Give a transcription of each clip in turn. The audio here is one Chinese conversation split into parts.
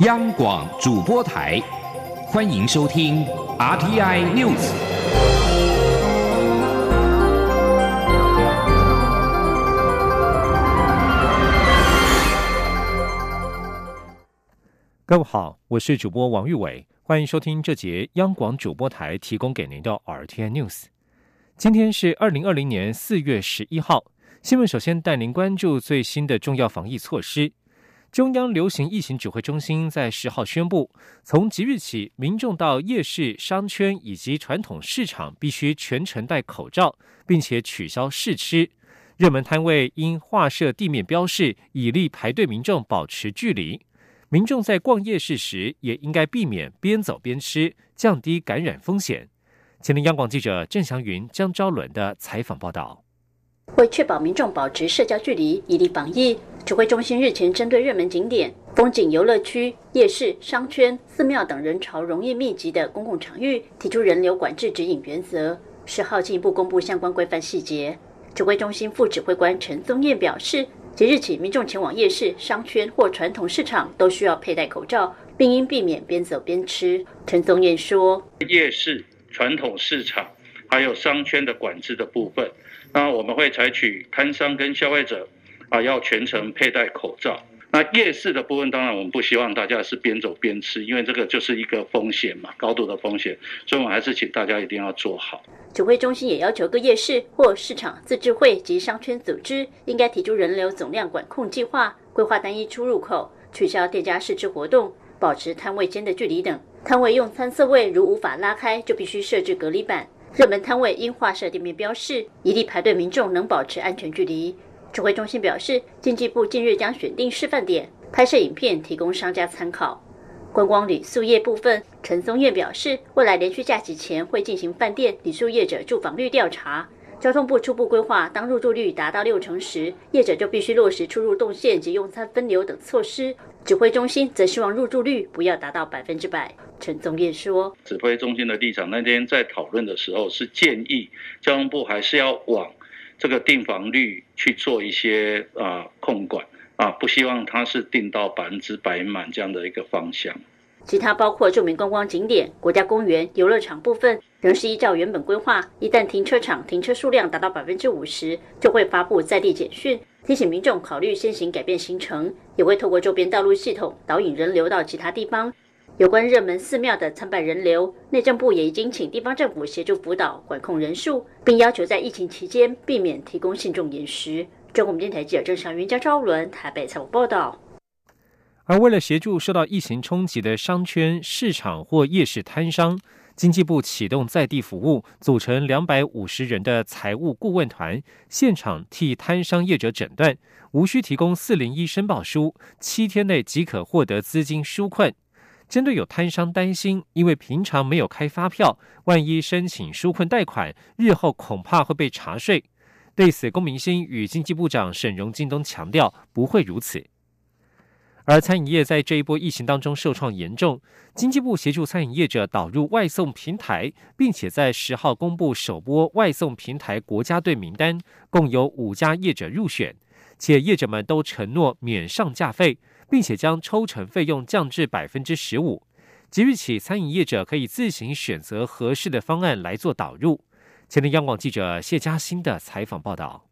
央广主播台，欢迎收听 RTI News。各位好，我是主播王玉伟，欢迎收听这节央广主播台提供给您的 RTI News。今天是二零二零年四月十一号，新闻首先带您关注最新的重要防疫措施。中央流行疫情指挥中心在十号宣布，从即日起，民众到夜市、商圈以及传统市场必须全程戴口罩，并且取消试吃。热门摊位应画设地面标示，以利排队民众保持距离。民众在逛夜市时，也应该避免边走边吃，降低感染风险。前天央广记者郑祥云、江昭伦的采访报道。为确保民众保持社交距离，以利防疫。指挥中心日前针对热门景点、风景游乐区、夜市、商圈、寺庙等人潮容易密集的公共场域，提出人流管制指引原则。十号进一步公布相关规范细节。指挥中心副指挥官陈宗彦表示，即日起，民众前往夜市、商圈或传统市场都需要佩戴口罩，并应避免边走边吃。陈宗彦说：“夜市、传统市场还有商圈的管制的部分，那我们会采取摊商跟消费者。”啊，要全程佩戴口罩。那夜市的部分，当然我们不希望大家是边走边吃，因为这个就是一个风险嘛，高度的风险。所以，我们还是请大家一定要做好。指挥中心也要求各夜市或市场自治会及商圈组织，应该提出人流总量管控计划，规划单一出入口，取消店家试吃活动，保持摊位间的距离等。摊位用餐色位如无法拉开，就必须设置隔离板。热门摊位应画设店面标示，以利排队民众能保持安全距离。指挥中心表示，经济部近日将选定示范点，拍摄影片提供商家参考。观光旅宿业部分，陈松燕表示，未来连续假期前会进行饭店、旅宿业者住房率调查。交通部初步规划，当入住率达到六成时，业者就必须落实出入动线及用餐分流等措施。指挥中心则希望入住率不要达到百分之百。陈宗彦说，指挥中心的立场那天在讨论的时候是建议交通部还是要往。这个订房率去做一些啊控管啊，不希望它是订到百分之百满这样的一个方向。其他包括著名观光景点、国家公园、游乐场部分，仍是依照原本规划。一旦停车场停车数量达到百分之五十，就会发布在地简讯，提醒民众考虑先行改变行程，也会透过周边道路系统导引人流到其他地方。有关热门寺庙的参拜人流，内政部也已经请地方政府协助辅导管控人数，并要求在疫情期间避免提供信众饮食。中国电台记者郑祥云、江昭伦台北采访报道。而为了协助受到疫情冲击的商圈、市场或夜市摊商，经济部启动在地服务，组成两百五十人的财务顾问团，现场替摊商业者诊断，无需提供四零一申报书，七天内即可获得资金纾困。针对有摊商担心，因为平常没有开发票，万一申请纾困贷款，日后恐怕会被查税。对此，龚明鑫与经济部长沈荣京东强调，不会如此。而餐饮业在这一波疫情当中受创严重，经济部协助餐饮业者导入外送平台，并且在十号公布首波外送平台国家队名单，共有五家业者入选，且业者们都承诺免上架费。并且将抽成费用降至百分之十五。即日起，餐饮业者可以自行选择合适的方案来做导入。前天央广记者谢嘉欣的采访报道：，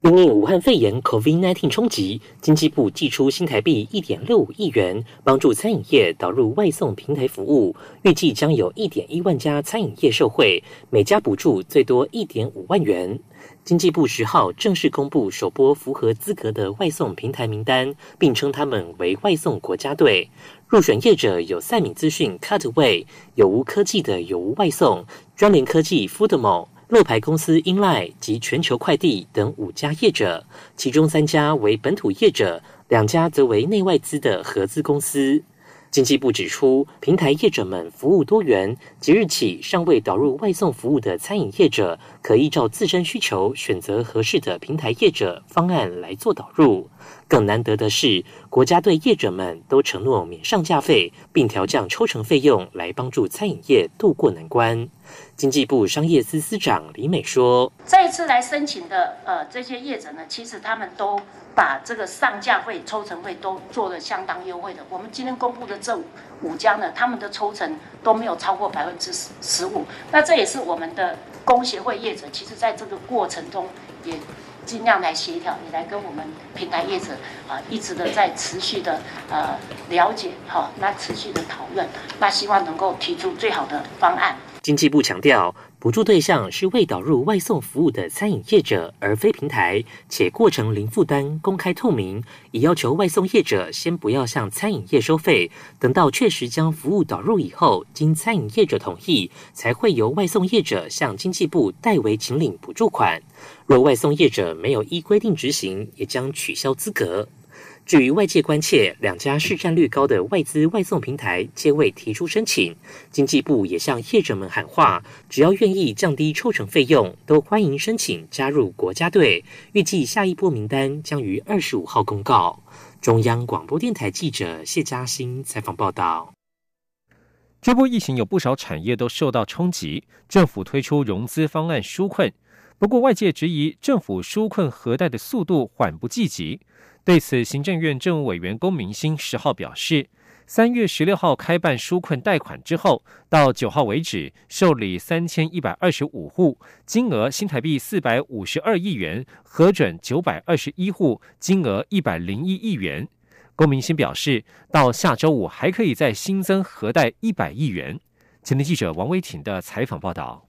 因应武汉肺炎 （COVID-19） 冲击，经济部寄出新台币一点六五亿元，帮助餐饮业导入外送平台服务。预计将有一点一万家餐饮业受惠，每家补助最多一点五万元。经济部十号正式公布首波符合资格的外送平台名单，并称他们为外送国家队。入选业者有赛米资讯 Cutaway、有无科技的有无外送、专联科技 Foodmo、乐牌公司英赖及全球快递等五家业者，其中三家为本土业者，两家则为内外资的合资公司。经济部指出，平台业者们服务多元，即日起尚未导入外送服务的餐饮业者，可依照自身需求选择合适的平台业者方案来做导入。更难得的是，国家队业者们都承诺免上架费，并调降抽成费用，来帮助餐饮业渡过难关。经济部商业司司长李美说：“这一次来申请的呃这些业者呢，其实他们都把这个上架费、抽成费都做了相当优惠的。我们今天公布的这五家呢，他们的抽成都没有超过百分之十十五。那这也是我们的工协会业者，其实在这个过程中也。”尽量来协调，也来跟我们平台业者啊，一直的在持续的呃了解，好，那持续的讨论，那希望能够提出最好的方案。经济部强调。补助对象是未导入外送服务的餐饮业者，而非平台，且过程零负担、公开透明。已要求外送业者先不要向餐饮业收费，等到确实将服务导入以后，经餐饮业者同意，才会由外送业者向经济部代为请领补助款。若外送业者没有依规定执行，也将取消资格。至于外界关切两家市占率高的外资外送平台皆未提出申请，经济部也向业者们喊话：只要愿意降低抽成费用，都欢迎申请加入国家队。预计下一波名单将于二十五号公告。中央广播电台记者谢嘉欣采访报道。这波疫情有不少产业都受到冲击，政府推出融资方案纾困，不过外界质疑政府纾困核贷的速度缓不济急。对此，行政院政务委员龚明鑫十号表示，三月十六号开办纾困贷款之后，到九号为止受理三千一百二十五户，金额新台币四百五十二亿元，核准九百二十一户，金额一百零一亿元。龚明鑫表示，到下周五还可以再新增核贷一百亿元。前天记者王威婷的采访报道。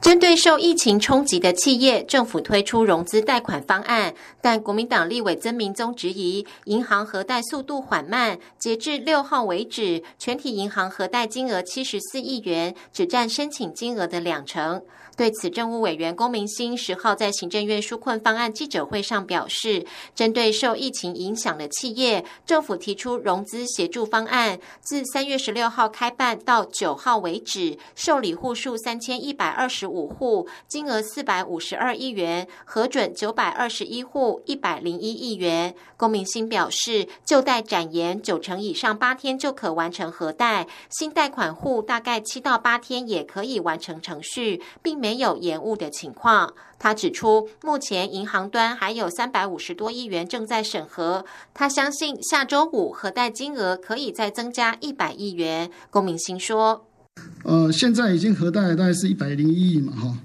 针对受疫情冲击的企业，政府推出融资贷款方案，但国民党立委曾明宗质疑银行核贷速度缓慢。截至六号为止，全体银行核贷金额七十四亿元，只占申请金额的两成。对此，政务委员龚明鑫十号在行政院纾困方案记者会上表示，针对受疫情影响的企业，政府提出融资协助方案，自三月十六号开办到九号为止，受理户数三千一百二十五户，金额四百五十二亿元，核准九百二十一户，一百零一亿元。龚明鑫表示，旧贷展延九成以上，八天就可完成核贷；新贷款户大概七到八天也可以完成程序，并没。没有延误的情况。他指出，目前银行端还有三百五十多亿元正在审核。他相信下周五核贷金额可以再增加一百亿元。龚明鑫说：“呃，现在已经核贷大概是一百零一亿嘛，哈，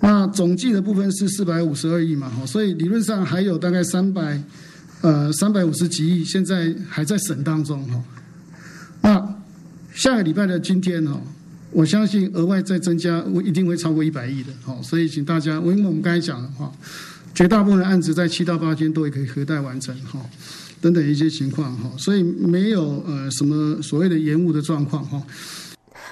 那总计的部分是四百五十二亿嘛，哈，所以理论上还有大概三百呃三百五十几亿，现在还在审当中，哈。那下个礼拜的今天，哈。”我相信额外再增加，我一定会超过一百亿的，好，所以请大家，因为我们刚才讲的话，绝大部分的案子在七到八天都可以核贷完成，哈，等等一些情况，哈，所以没有呃什么所谓的延误的状况，哈。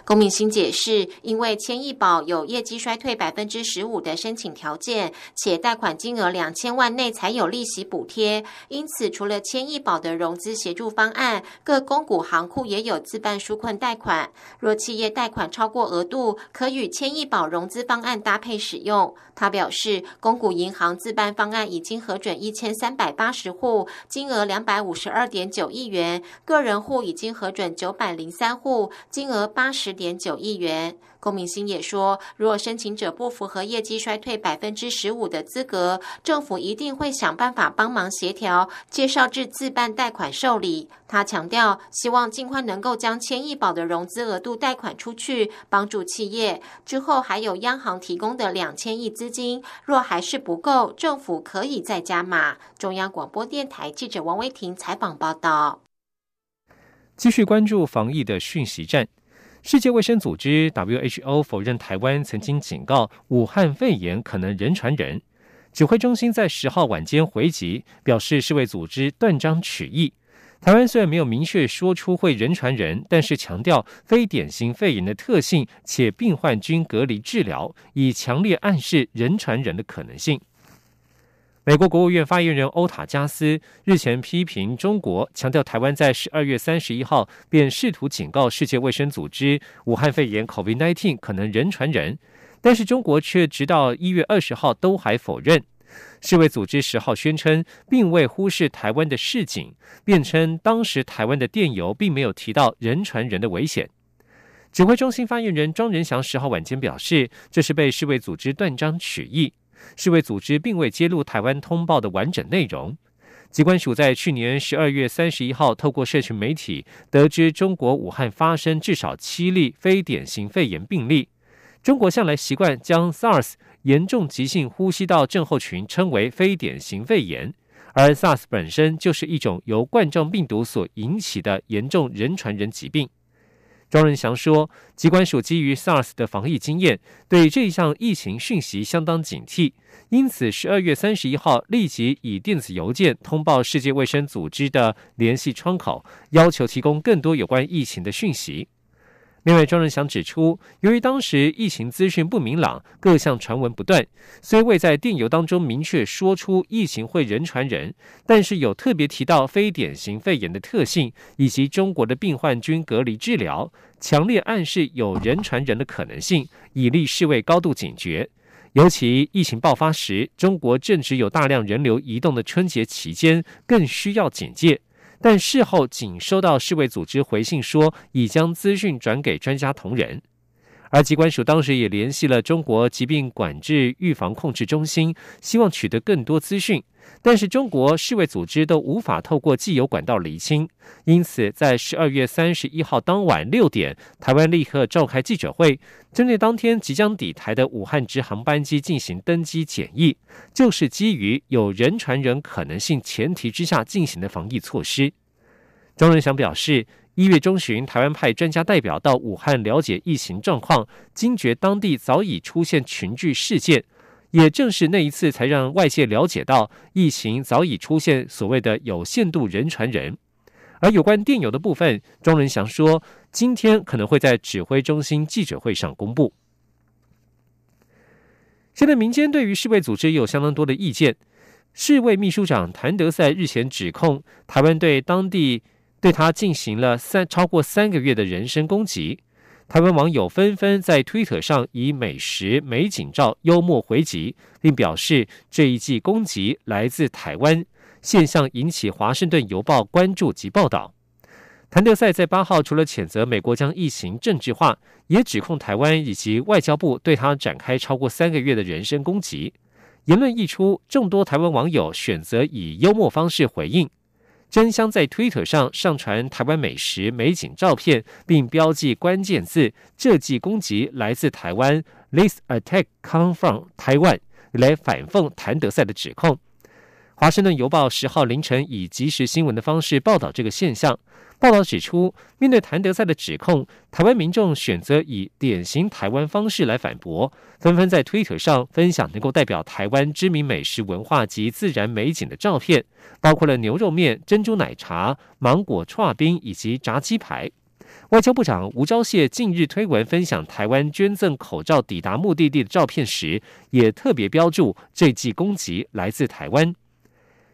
龚明鑫解释，因为千亿保有业绩衰退百分之十五的申请条件，且贷款金额两千万内才有利息补贴，因此除了千亿保的融资协助方案，各公股行库也有自办纾困贷款。若企业贷款超过额度，可与千亿保融资方案搭配使用。他表示，公股银行自办方案已经核准一千三百八十户，金额两百五十二点九亿元；个人户已经核准九百零三户，金额八十。点九亿元。龚明鑫也说，如果申请者不符合业绩衰退百分之十五的资格，政府一定会想办法帮忙协调，介绍至自办贷款受理。他强调，希望尽快能够将千亿保的融资额度贷款出去，帮助企业。之后还有央行提供的两千亿资金，若还是不够，政府可以再加码。中央广播电台记者王威婷采访报道。继续关注防疫的讯息站。世界卫生组织 （WHO） 否认台湾曾经警告武汉肺炎可能人传人。指挥中心在十号晚间回击，表示世卫组织断章取义。台湾虽然没有明确说出会人传人，但是强调非典型肺炎的特性，且病患均隔离治疗，以强烈暗示人传人的可能性。美国国务院发言人欧塔加斯日前批评中国，强调台湾在十二月三十一号便试图警告世界卫生组织，武汉肺炎 （COVID-19） 可能人传人，但是中国却直到一月二十号都还否认。世卫组织十号宣称，并未忽视台湾的示警，辩称当时台湾的电邮并没有提到人传人的危险。指挥中心发言人庄仁祥十号晚间表示，这是被世卫组织断章取义，世卫组织并未揭露台湾通报的完整内容。机关署在去年十二月三十一号透过社群媒体得知，中国武汉发生至少七例非典型肺炎病例。中国向来习惯将 SARS 严重急性呼吸道症候群称为非典型肺炎，而 SARS 本身就是一种由冠状病毒所引起的严重人传人疾病。庄仁祥说，机关署基于 SARS 的防疫经验，对这一项疫情讯息相当警惕，因此十二月三十一号立即以电子邮件通报世界卫生组织的联系窗口，要求提供更多有关疫情的讯息。另外，庄仁祥指出，由于当时疫情资讯不明朗，各项传闻不断，虽未在电邮当中明确说出疫情会人传人，但是有特别提到非典型肺炎的特性，以及中国的病患均隔离治疗，强烈暗示有人传人的可能性，以利世卫高度警觉。尤其疫情爆发时，中国正值有大量人流移动的春节期间，更需要警戒。但事后仅收到世卫组织回信说，已将资讯转给专家同仁。而机关署当时也联系了中国疾病管制预防控制中心，希望取得更多资讯。但是中国世卫组织都无法透过既有管道厘清，因此在十二月三十一号当晚六点，台湾立刻召开记者会，针对当天即将抵台的武汉直航班机进行登机检疫，就是基于有人传人可能性前提之下进行的防疫措施。庄仁祥表示，一月中旬，台湾派专家代表到武汉了解疫情状况，惊觉当地早已出现群聚事件。也正是那一次，才让外界了解到疫情早已出现所谓的有限度人传人。而有关电邮的部分，庄仁祥说，今天可能会在指挥中心记者会上公布。现在民间对于世卫组织有相当多的意见。世卫秘书长谭德赛日前指控台湾对当地对他进行了三超过三个月的人身攻击。台湾网友纷纷在推特上以美食美景照幽默回击，并表示这一季攻击来自台湾，现象引起《华盛顿邮报》关注及报道。谭德赛在八号除了谴责美国将疫情政治化，也指控台湾以及外交部对他展开超过三个月的人身攻击。言论一出，众多台湾网友选择以幽默方式回应。真香在推特上上传台湾美食美景照片，并标记关键字“这记攻击来自台湾 ”，This attack come from Taiwan，来反讽谭德赛的指控。华盛顿邮报十号凌晨以即时新闻的方式报道这个现象。报道指出，面对谭德赛的指控，台湾民众选择以典型台湾方式来反驳，纷纷在推特上分享能够代表台湾知名美食文化及自然美景的照片，包括了牛肉面、珍珠奶茶、芒果串冰以及炸鸡排。外交部长吴钊燮近日推文分享台湾捐赠口罩抵达目的地的照片时，也特别标注这记攻击来自台湾。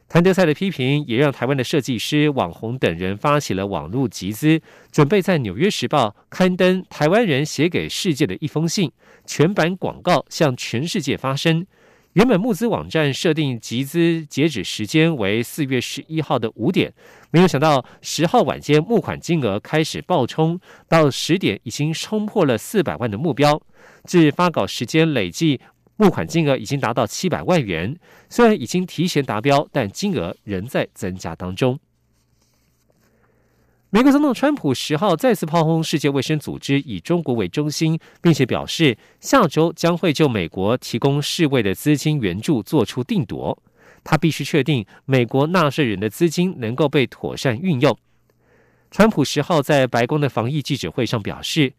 谭德赛的批评也让台湾的设计师、网红等人发起了网络集资，准备在《纽约时报》刊登台湾人写给世界的一封信，全版广告向全世界发声。原本募资网站设定集资截止时间为四月十一号的五点，没有想到十号晚间募款金额开始爆冲，到十点已经冲破了四百万的目标，至发稿时间累计。募款金额已经达到七百万元，虽然已经提前达标，但金额仍在增加当中。美国总统川普十号再次炮轰世界卫生组织以中国为中心，并且表示下周将会就美国提供世卫的资金援助做出定夺。他必须确定美国纳税人的资金能够被妥善运用。川普十号在白宫的防疫记者会上表示。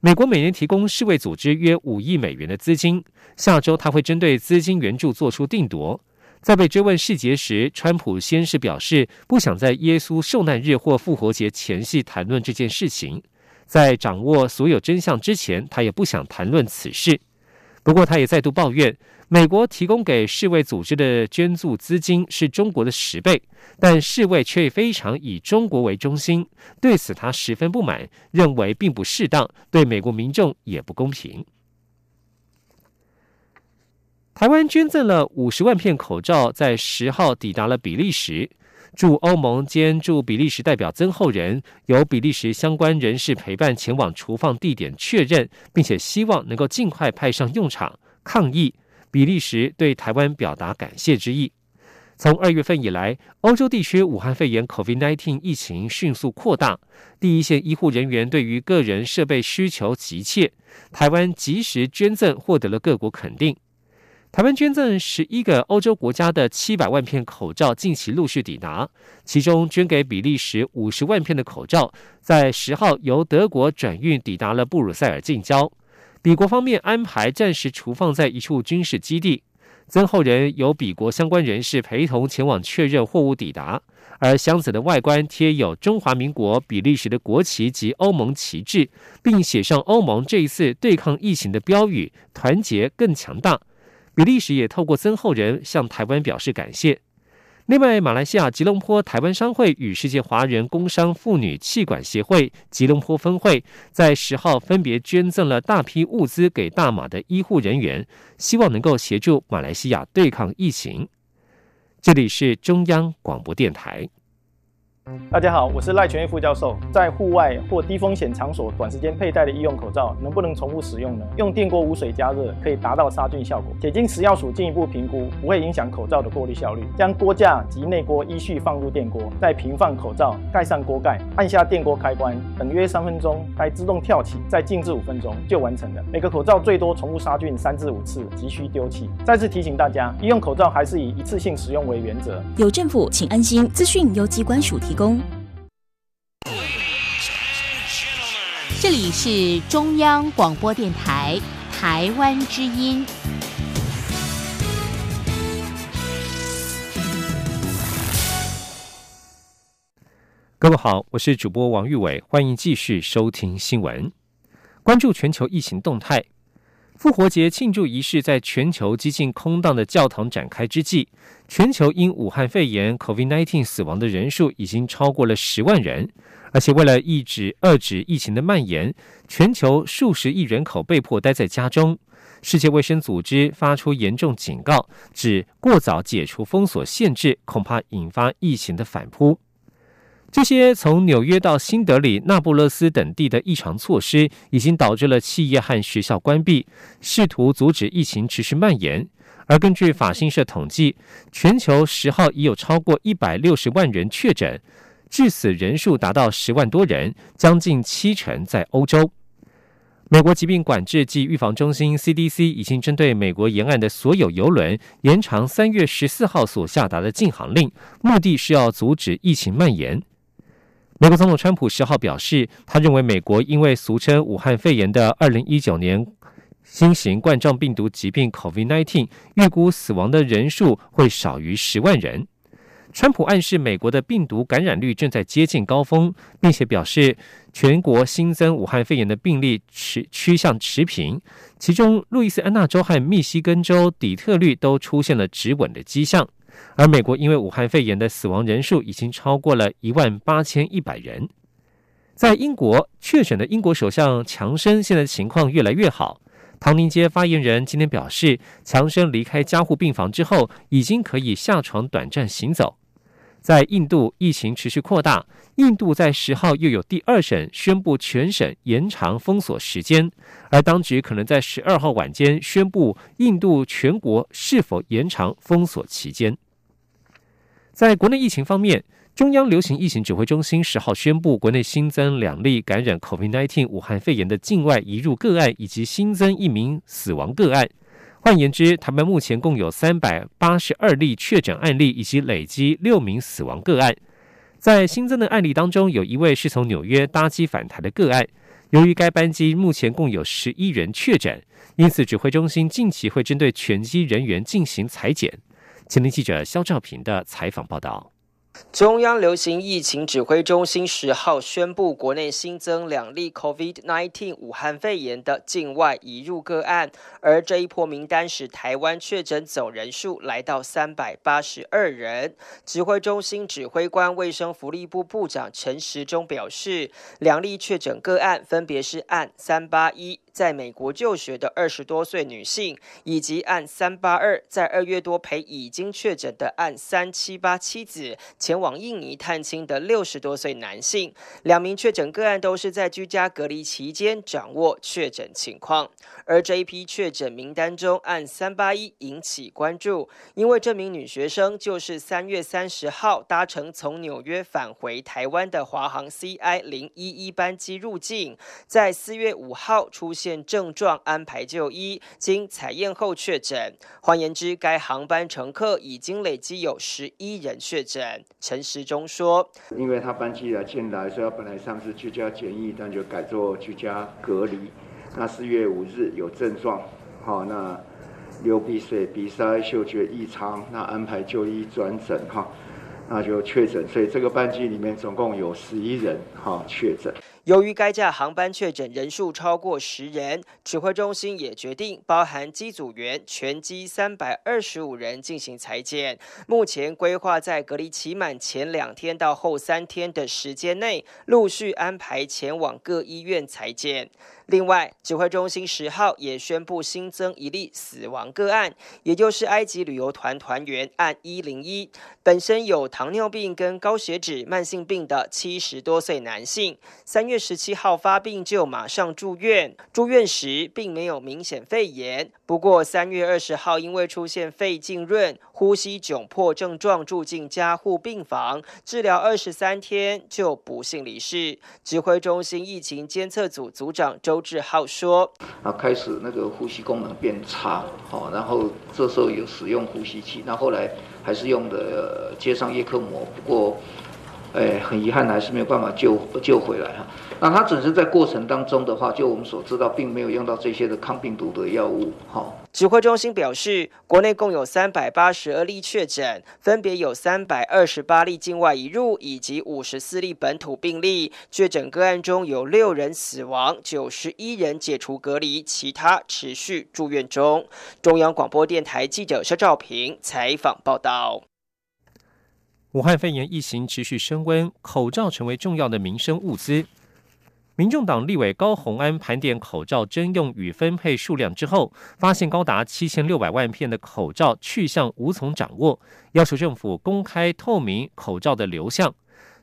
美国每年提供世卫组织约五亿美元的资金，下周他会针对资金援助做出定夺。在被追问细节时，川普先是表示不想在耶稣受难日或复活节前夕谈论这件事情，在掌握所有真相之前，他也不想谈论此事。不过，他也再度抱怨。美国提供给世卫组织的捐助资金是中国的十倍，但世卫却非常以中国为中心，对此他十分不满，认为并不适当，对美国民众也不公平。台湾捐赠了五十万片口罩，在十号抵达了比利时。驻欧盟兼驻比利时代表曾厚仁由比利时相关人士陪伴前往储放地点确认，并且希望能够尽快派上用场抗议。比利时对台湾表达感谢之意。从二月份以来，欧洲地区武汉肺炎 （COVID-19） 疫情迅速扩大，第一线医护人员对于个人设备需求急切，台湾及时捐赠获得了各国肯定。台湾捐赠十一个欧洲国家的七百万片口罩，近期陆续抵达。其中捐给比利时五十万片的口罩，在十号由德国转运抵达了布鲁塞尔近郊。比国方面安排暂时储放在一处军事基地。曾后人由比国相关人士陪同前往确认货物抵达。而箱子的外观贴有中华民国、比利时的国旗及欧盟旗帜，并写上欧盟这一次对抗疫情的标语：“团结更强大。”比利时也透过曾厚人向台湾表示感谢。另外，马来西亚吉隆坡台湾商会与世界华人工商妇女气管协会吉隆坡分会在十号分别捐赠了大批物资给大马的医护人员，希望能够协助马来西亚对抗疫情。这里是中央广播电台。大家好，我是赖全义副教授。在户外或低风险场所短时间佩戴的医用口罩，能不能重复使用呢？用电锅无水加热可以达到杀菌效果，且经食药署进一步评估，不会影响口罩的过滤效率。将锅架及内锅依序放入电锅，再平放口罩，盖上锅盖，按下电锅开关，等约三分钟，该自动跳起，再静置五分钟就完成了。每个口罩最多重复杀菌三至五次，急需丢弃。再次提醒大家，医用口罩还是以一次性使用为原则。有政府，请安心。资讯由机关署提供。这里是中央广播电台台湾之音。各位好，我是主播王玉伟，欢迎继续收听新闻，关注全球疫情动态。复活节庆祝仪式在全球几近空荡的教堂展开之际，全球因武汉肺炎 （COVID-19） 死亡的人数已经超过了十万人，而且为了抑制、遏制疫情的蔓延，全球数十亿人口被迫待在家中。世界卫生组织发出严重警告，指过早解除封锁限制，恐怕引发疫情的反扑。这些从纽约到新德里、那不勒斯等地的异常措施，已经导致了企业和学校关闭，试图阻止疫情持续蔓延。而根据法新社统计，全球十号已有超过一百六十万人确诊，致死人数达到十万多人，将近七成在欧洲。美国疾病管制及预防中心 （CDC） 已经针对美国沿岸的所有游轮延长三月十四号所下达的禁航令，目的是要阻止疫情蔓延。美国总统川普十号表示，他认为美国因为俗称武汉肺炎的二零一九年新型冠状病毒疾病 （COVID-19） 预估死亡的人数会少于十万人。川普暗示美国的病毒感染率正在接近高峰，并且表示全国新增武汉肺炎的病例持趋向持平，其中路易斯安那州和密西根州底特律都出现了止稳的迹象。而美国因为武汉肺炎的死亡人数已经超过了一万八千一百人。在英国确诊的英国首相强生现在情况越来越好。唐宁街发言人今天表示，强生离开加护病房之后，已经可以下床短暂行走。在印度疫情持续扩大，印度在十号又有第二省宣布全省延长封锁时间，而当局可能在十二号晚间宣布印度全国是否延长封锁期间。在国内疫情方面，中央流行疫情指挥中心十号宣布，国内新增两例感染 COVID-19 武汉肺炎的境外移入个案，以及新增一名死亡个案。换言之，台湾目前共有三百八十二例确诊案例，以及累积六名死亡个案。在新增的案例当中，有一位是从纽约搭机返台的个案。由于该班机目前共有十一人确诊，因此指挥中心近期会针对全机人员进行裁剪。前天记者肖兆平的采访报道。中央流行疫情指挥中心十号宣布，国内新增两例 COVID-19 武汉肺炎的境外移入个案，而这一波名单使台湾确诊总人数来到三百八十二人。指挥中心指挥官卫生福利部部长陈时中表示，两例确诊个案分别是按三八一。在美国就学的二十多岁女性，以及按三八二在二月多陪已经确诊的按三七八妻子前往印尼探亲的六十多岁男性，两名确诊个案都是在居家隔离期间掌握确诊情况。而这一批确诊名单中，按三八一引起关注，因为这名女学生就是三月三十号搭乘从纽约返回台湾的华航 CI 零一一班机入境，在四月五号出现症状，安排就医，经采验后确诊。换言之，该航班乘客已经累积有十一人确诊。陈时中说：“因为他班机来进来，所以他本来上次居家检疫，但就改做居家隔离。”那四月五日有症状，好，那流鼻水、鼻塞、嗅觉异常，那安排就医转诊，哈，那就确诊。所以这个班机里面总共有十一人，哈，确诊。由于该架航班确诊人数超过十人，指挥中心也决定包含机组员全机三百二十五人进行裁剪。目前规划在隔离期满前两天到后三天的时间内，陆续安排前往各医院裁剪。另外，指挥中心十号也宣布新增一例死亡个案，也就是埃及旅游团团员按一零一，本身有糖尿病跟高血脂慢性病的七十多岁男性，三月十七号发病就马上住院，住院时并没有明显肺炎，不过三月二十号因为出现肺浸润、呼吸窘迫症状，住进加护病房治疗二十三天就不幸离世。指挥中心疫情监测组组长周。志浩说：“啊，开始那个呼吸功能变差，好，然后这时候有使用呼吸器，那后来还是用的接上叶克膜，不过，哎，很遗憾还是没有办法救救回来哈。那他只是在过程当中的话，就我们所知道，并没有用到这些的抗病毒的药物，哈。”指挥中心表示，国内共有三百八十二例确诊，分别有三百二十八例境外移入，以及五十四例本土病例。确诊个案中有六人死亡，九十一人解除隔离，其他持续住院中。中央广播电台记者肖兆平采访报道。武汉肺炎疫情持续升温，口罩成为重要的民生物资。民众党立委高鸿安盘点口罩征用与分配数量之后，发现高达七千六百万片的口罩去向无从掌握，要求政府公开透明口罩的流向。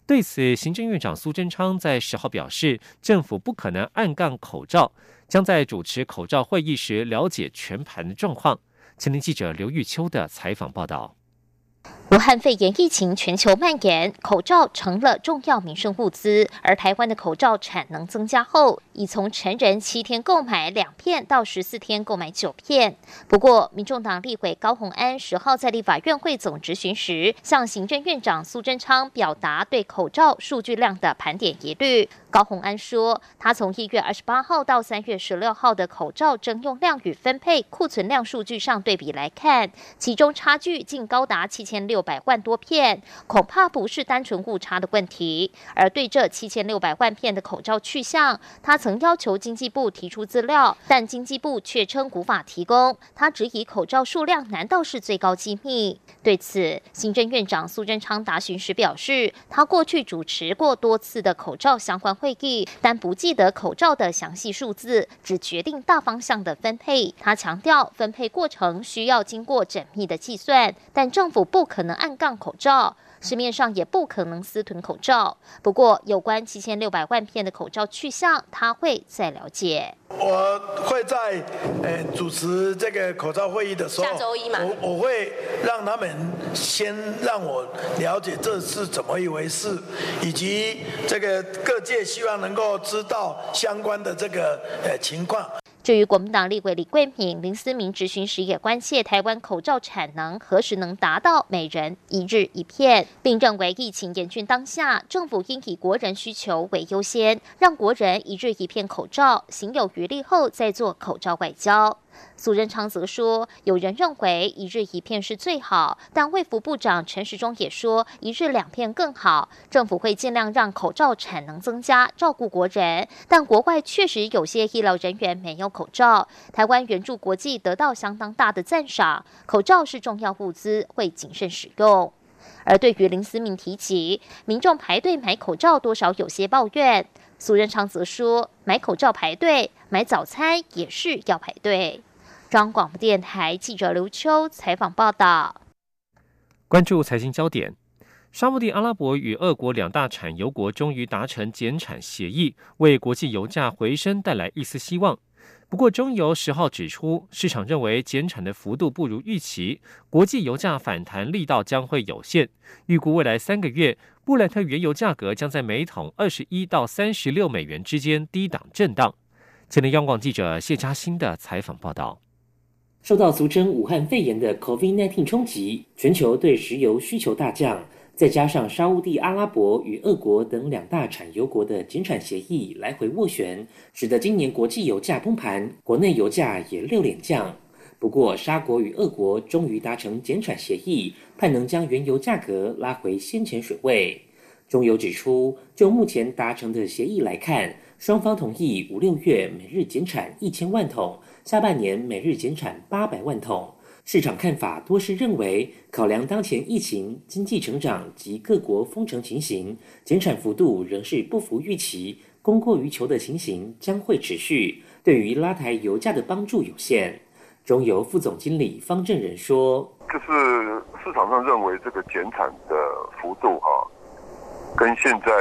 对此，行政院长苏贞昌在十号表示，政府不可能暗杠口罩，将在主持口罩会议时了解全盘的状况。前天记者刘玉秋的采访报道。武汉肺炎疫情全球蔓延，口罩成了重要民生物资。而台湾的口罩产能增加后，已从成人七天购买两片到十四天购买九片。不过，民众党立委高鸿安十号在立法院会总执行时，向行政院长苏贞昌表达对口罩数据量的盘点疑虑。高鸿安说，他从一月二十八号到三月十六号的口罩征用量与分配库存量数据上对比来看，其中差距竟高达七千六百万多片，恐怕不是单纯误差的问题。而对这七千六百万片的口罩去向，他曾要求经济部提出资料，但经济部却称无法提供。他质疑口罩数量难道是最高机密？对此，行政院长苏贞昌答询时表示，他过去主持过多次的口罩相关会议，但不记得口罩的详细数字，只决定大方向的分配。他强调，分配过程需要经过缜密的计算，但政府不可能按杠口罩。市面上也不可能私囤口罩。不过，有关七千六百万片的口罩去向，他会再了解。我会在呃主持这个口罩会议的时候，下周一嘛，我我会让他们先让我了解这是怎么一回事，以及这个各界希望能够知道相关的这个呃情况。至于国民党立委李桂敏、林思明质询时，也关切台湾口罩产能何时能达到每人一日一片，并认为疫情严峻当下，政府应以国人需求为优先，让国人一日一片口罩，行有余力后再做口罩外交。苏仁昌则说，有人认为一日一片是最好，但卫福部长陈时中也说一日两片更好。政府会尽量让口罩产能增加，照顾国人。但国外确实有些医疗人员没有口罩，台湾援助国际得到相当大的赞赏。口罩是重要物资，会谨慎使用。而对于林思敏提及民众排队买口罩，多少有些抱怨。苏仁昌则说，买口罩排队，买早餐也是要排队。中广播电台记者刘秋采访报道。关注财经焦点，沙地阿拉伯与俄国两大产油国终于达成减产协议，为国际油价回升带来一丝希望。不过，中油十号指出，市场认为减产的幅度不如预期，国际油价反弹力道将会有限。预估未来三个月，布兰特原油价格将在每桶二十一到三十六美元之间低档震荡。前天央广记者谢嘉欣的采访报道。受到俗称武汉肺炎的 COVID-19 冲击，全球对石油需求大降。再加上沙地阿拉伯与俄国等两大产油国的减产协议来回斡旋，使得今年国际油价崩盘，国内油价也六连降。不过，沙国与俄国终于达成减产协议，盼能将原油价格拉回先前水位。中油指出，就目前达成的协议来看，双方同意五六月每日减产一千万桶，下半年每日减产八百万桶。市场看法多是认为，考量当前疫情、经济成长及各国封城情形，减产幅度仍是不符预期，供过于求的情形将会持续，对于拉抬油价的帮助有限。中油副总经理方正仁说：“就是市场上认为这个减产的幅度哈，跟现在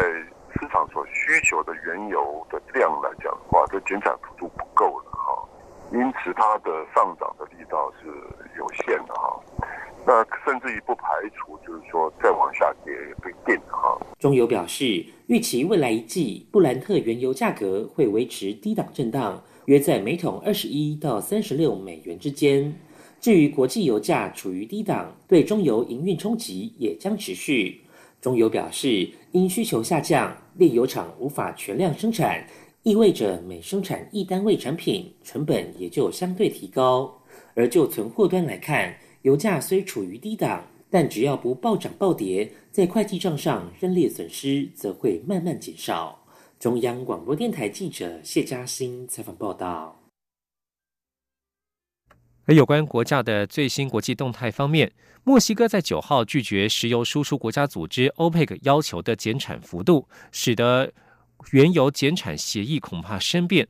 市场所需求的原油的量来讲的话，这减产幅度不够了哈。”因此，它的上涨的力道是有限的哈。那甚至于不排除，就是说再往下跌也不一定哈。中油表示，预期未来一季布兰特原油价格会维持低档震荡，约在每桶二十一到三十六美元之间。至于国际油价处于低档，对中油营运冲击也将持续。中油表示，因需求下降，炼油厂无法全量生产。意味着每生产一单位产品，成本也就相对提高。而就存货端来看，油价虽处于低档，但只要不暴涨暴跌，在会计账上认列损失，则会慢慢减少。中央广播电台记者谢嘉欣采访报道。而有关国家的最新国际动态方面，墨西哥在九号拒绝石油输出国家组织 OPEC 要求的减产幅度，使得。原油减产协议恐怕生变。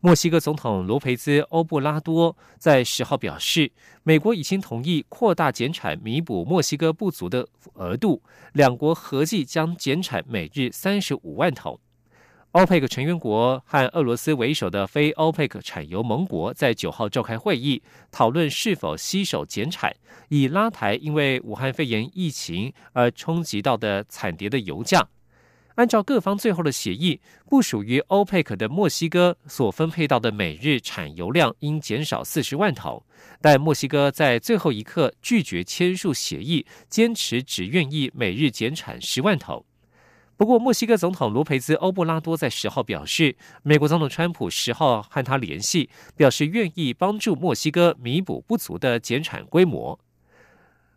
墨西哥总统罗培兹·欧布拉多在十号表示，美国已经同意扩大减产，弥补墨西哥不足的额度。两国合计将减产每日三十五万桶。欧佩克成员国和俄罗斯为首的非欧佩克产油盟国在九号召开会议，讨论是否携手减产，以拉抬因为武汉肺炎疫情而冲击到的惨跌的油价。按照各方最后的协议，不属于欧佩克的墨西哥所分配到的每日产油量应减少四十万桶，但墨西哥在最后一刻拒绝签署协议，坚持只愿意每日减产十万桶。不过，墨西哥总统罗培兹·欧布拉多在十号表示，美国总统川普十号和他联系，表示愿意帮助墨西哥弥补不足的减产规模。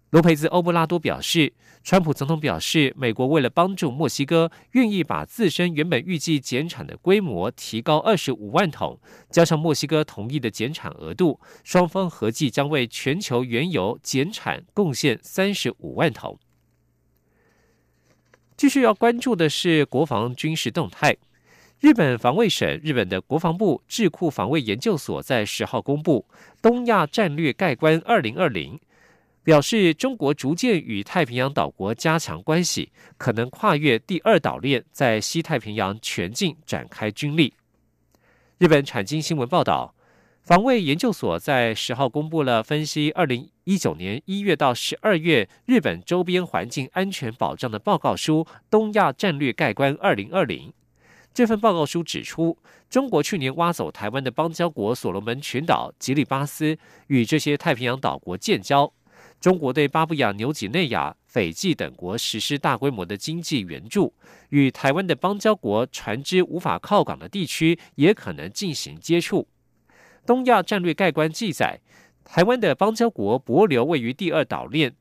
罗培兹·欧布拉多表示，川普总统表示，美国为了帮助墨西哥，愿意把自身原本预计减产的规模提高二十五万桶，加上墨西哥同意的减产额度，双方合计将为全球原油减产贡献三十五万桶。继续要关注的是国防军事动态。日本防卫省、日本的国防部智库防卫研究所在十号公布《东亚战略概观二零二零》。表示，中国逐渐与太平洋岛国加强关系，可能跨越第二岛链，在西太平洋全境展开军力。日本产经新闻报道，防卫研究所在十号公布了分析二零一九年一月到十二月日本周边环境安全保障的报告书《东亚战略概观二零二零》。这份报告书指出，中国去年挖走台湾的邦交国所罗门群岛、吉里巴斯，与这些太平洋岛国建交。中国对巴布亚、纽几内亚、斐济等国实施大规模的经济援助，与台湾的邦交国船只无法靠港的地区也可能进行接触。东亚战略概观记载，台湾的邦交国帛琉位于第二岛链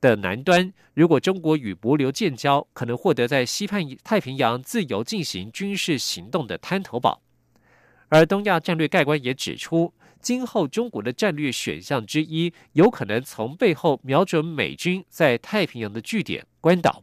的南端，如果中国与帛琉建交，可能获得在西畔太平洋自由进行军事行动的滩头堡。而东亚战略概观也指出。今后中国的战略选项之一，有可能从背后瞄准美军在太平洋的据点关岛。